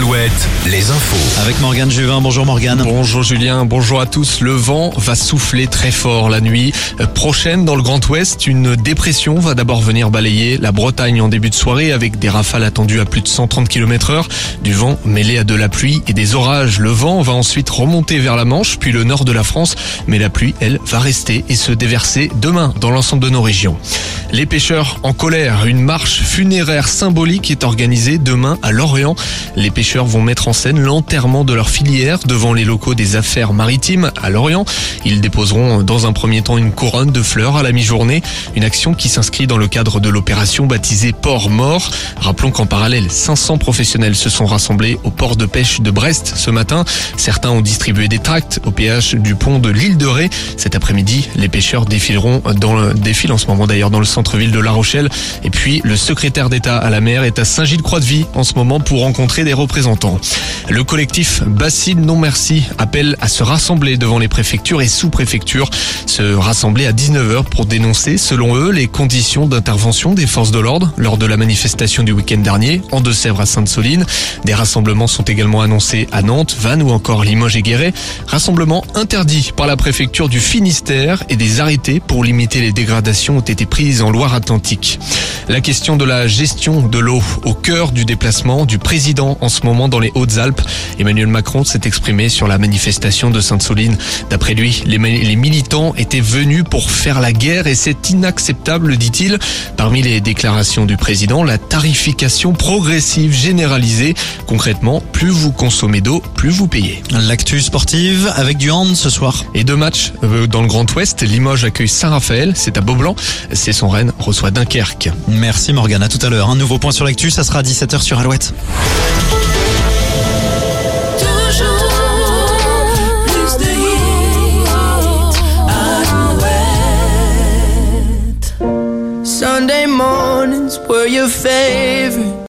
Alouette, les infos. Avec Morgane Juvin. Bonjour Morgane. Bonjour Julien, bonjour à tous. Le vent va souffler très fort la nuit prochaine dans le Grand Ouest. Une dépression va d'abord venir balayer la Bretagne en début de soirée avec des rafales attendues à plus de 130 km heure, du vent mêlé à de la pluie et des orages. Le vent va ensuite remonter vers la Manche puis le nord de la France, mais la pluie, elle, va rester et se déverser demain dans l'ensemble de nos régions. Les pêcheurs en colère, une marche funéraire symbolique est organisée demain à Lorient. Les pêcheurs vont mettre en scène l'enterrement de leur filière devant les locaux des affaires maritimes à Lorient. Ils déposeront dans un premier temps une couronne de fleurs à la mi-journée, une action qui s'inscrit dans le cadre de l'opération baptisée Port Mort. Rappelons qu'en parallèle, 500 professionnels se sont rassemblés au port de pêche de Brest ce matin. Certains ont distribué des tracts au péage du pont de l'île de Ré. Cet après-midi, les pêcheurs défileront dans le défile en ce moment d'ailleurs dans le centre-ville de La Rochelle. Et puis, le secrétaire d'État à la mer est à Saint-Gilles-Croix-de-Vie en ce moment pour rencontrer des représentants. Le collectif Bassine Non Merci appelle à se rassembler devant les préfectures et sous-préfectures, se rassembler à 19h pour dénoncer, selon eux, les conditions d'intervention des forces de l'ordre lors de la manifestation du week-end dernier en Deux-Sèvres à Sainte-Soline. Des rassemblements sont également annoncés à Nantes, Vannes ou encore Limoges et Guéret. Rassemblements interdits par la préfecture du Finistère et des arrêtés pour limiter les dégradations ont été prises en Loire-Atlantique. La question de la gestion de l'eau au cœur du déplacement du président en ce moment dans les Hautes-Alpes. Emmanuel Macron s'est exprimé sur la manifestation de Sainte-Soline. D'après lui, les, les militants étaient venus pour faire la guerre et c'est inacceptable, dit-il. Parmi les déclarations du président, la tarification progressive généralisée. Concrètement, plus vous consommez d'eau, plus vous payez. L'actu sportive avec du hand ce soir. Et deux matchs euh, dans le Grand Ouest. Limoges accueille Saint-Raphaël, c'est à Beaublanc. C'est son Rennes reçoit Dunkerque. Merci Morgane. À tout à l'heure. Un nouveau point sur l'actu, ça sera à 17h sur Alouette. Sunday mornings were your favorite.